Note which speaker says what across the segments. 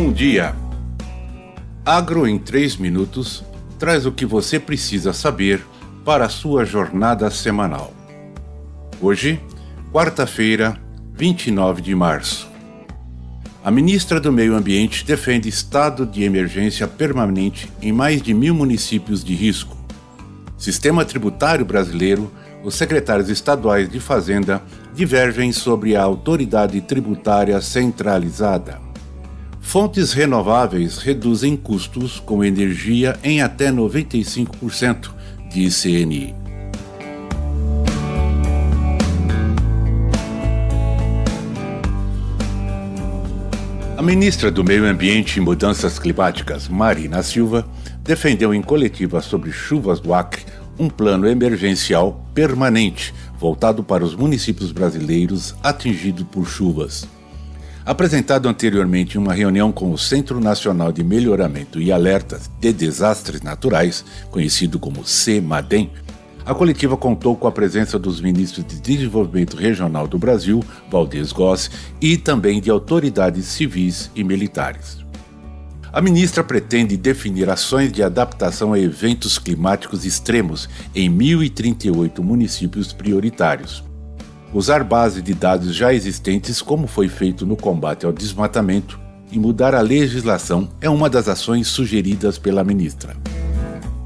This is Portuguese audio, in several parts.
Speaker 1: Bom dia! Agro em 3 minutos traz o que você precisa saber para a sua jornada semanal. Hoje, quarta-feira, 29 de março. A ministra do Meio Ambiente defende estado de emergência permanente em mais de mil municípios de risco. Sistema tributário brasileiro, os secretários estaduais de Fazenda divergem sobre a autoridade tributária centralizada. Fontes renováveis reduzem custos com energia em até 95%, diz CNI. A ministra do Meio Ambiente e Mudanças Climáticas, Marina Silva, defendeu em coletiva sobre chuvas do Acre um plano emergencial permanente voltado para os municípios brasileiros atingidos por chuvas. Apresentado anteriormente em uma reunião com o Centro Nacional de Melhoramento e Alertas de Desastres Naturais, conhecido como CEMADEM, a coletiva contou com a presença dos ministros de Desenvolvimento Regional do Brasil, Valdez Goss, e também de autoridades civis e militares. A ministra pretende definir ações de adaptação a eventos climáticos extremos em 1.038 municípios prioritários usar base de dados já existentes, como foi feito no combate ao desmatamento, e mudar a legislação é uma das ações sugeridas pela ministra.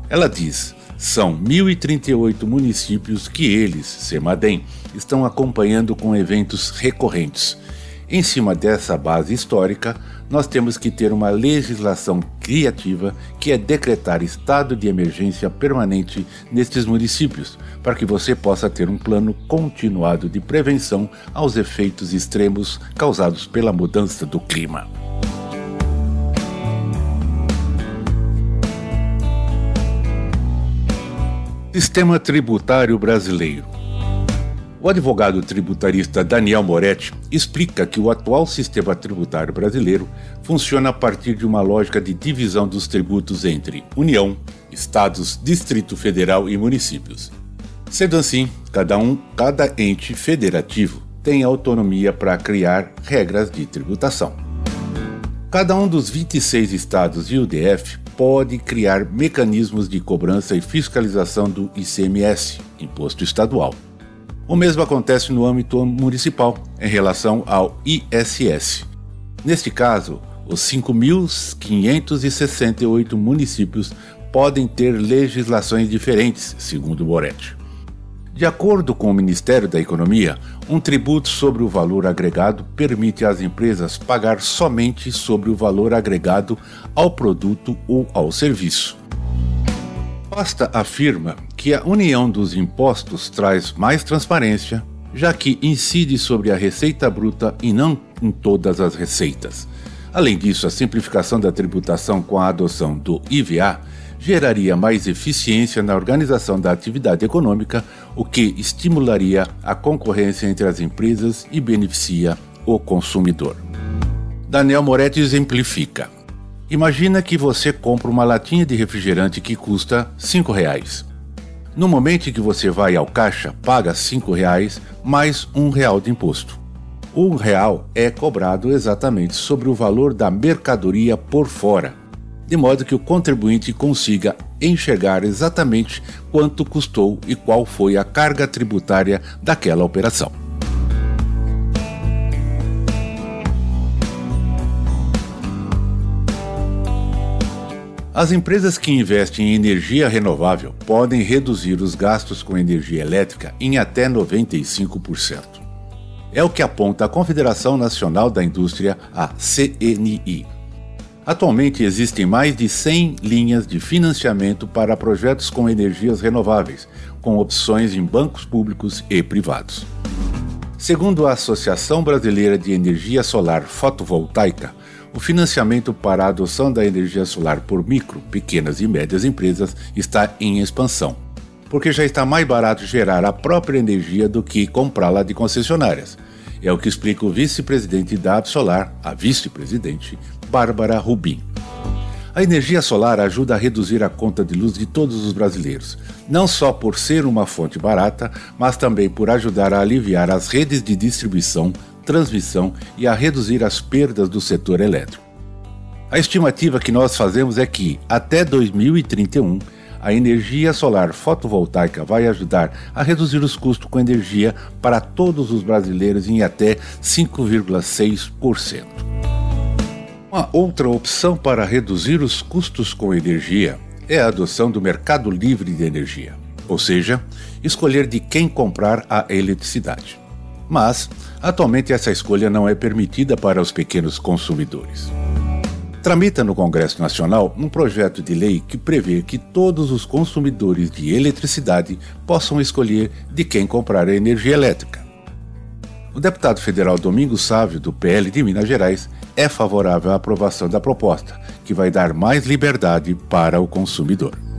Speaker 1: Ela diz: são 1.038 municípios que eles, Semadem, estão acompanhando com eventos recorrentes. Em cima dessa base histórica, nós temos que ter uma legislação criativa que é decretar estado de emergência permanente nestes municípios, para que você possa ter um plano continuado de prevenção aos efeitos extremos causados pela mudança do clima. Sistema Tributário Brasileiro o advogado tributarista Daniel Moretti explica que o atual sistema tributário brasileiro funciona a partir de uma lógica de divisão dos tributos entre União, Estados, Distrito Federal e municípios. Sendo assim, cada um, cada ente federativo tem autonomia para criar regras de tributação. Cada um dos 26 estados e o DF pode criar mecanismos de cobrança e fiscalização do ICMS, Imposto Estadual. O mesmo acontece no âmbito municipal, em relação ao ISS. Neste caso, os 5.568 municípios podem ter legislações diferentes, segundo Moretti. De acordo com o Ministério da Economia, um tributo sobre o valor agregado permite às empresas pagar somente sobre o valor agregado ao produto ou ao serviço. Costa afirma que a união dos impostos traz mais transparência, já que incide sobre a receita bruta e não em todas as receitas. Além disso, a simplificação da tributação com a adoção do IVA geraria mais eficiência na organização da atividade econômica, o que estimularia a concorrência entre as empresas e beneficia o consumidor. Daniel Moretti exemplifica. Imagina que você compra uma latinha de refrigerante que custa R$ reais. No momento em que você vai ao caixa, paga R$ reais mais um real de imposto. O real é cobrado exatamente sobre o valor da mercadoria por fora, de modo que o contribuinte consiga enxergar exatamente quanto custou e qual foi a carga tributária daquela operação. As empresas que investem em energia renovável podem reduzir os gastos com energia elétrica em até 95%. É o que aponta a Confederação Nacional da Indústria, a CNI. Atualmente existem mais de 100 linhas de financiamento para projetos com energias renováveis, com opções em bancos públicos e privados. Segundo a Associação Brasileira de Energia Solar Fotovoltaica, o financiamento para a adoção da energia solar por micro, pequenas e médias empresas está em expansão, porque já está mais barato gerar a própria energia do que comprá-la de concessionárias. É o que explica o vice-presidente da Absolar, a vice-presidente, Bárbara Rubim. A energia solar ajuda a reduzir a conta de luz de todos os brasileiros, não só por ser uma fonte barata, mas também por ajudar a aliviar as redes de distribuição transmissão e a reduzir as perdas do setor elétrico. A estimativa que nós fazemos é que, até 2031, a energia solar fotovoltaica vai ajudar a reduzir os custos com energia para todos os brasileiros em até 5,6%. Uma outra opção para reduzir os custos com energia é a adoção do mercado livre de energia, ou seja, escolher de quem comprar a eletricidade. Mas, atualmente, essa escolha não é permitida para os pequenos consumidores tramita no Congresso Nacional um projeto de lei que prevê que todos os consumidores de eletricidade possam escolher de quem comprar a energia elétrica. O deputado federal Domingos Sávio, do PL de Minas Gerais, é favorável à aprovação da proposta, que vai dar mais liberdade para o consumidor.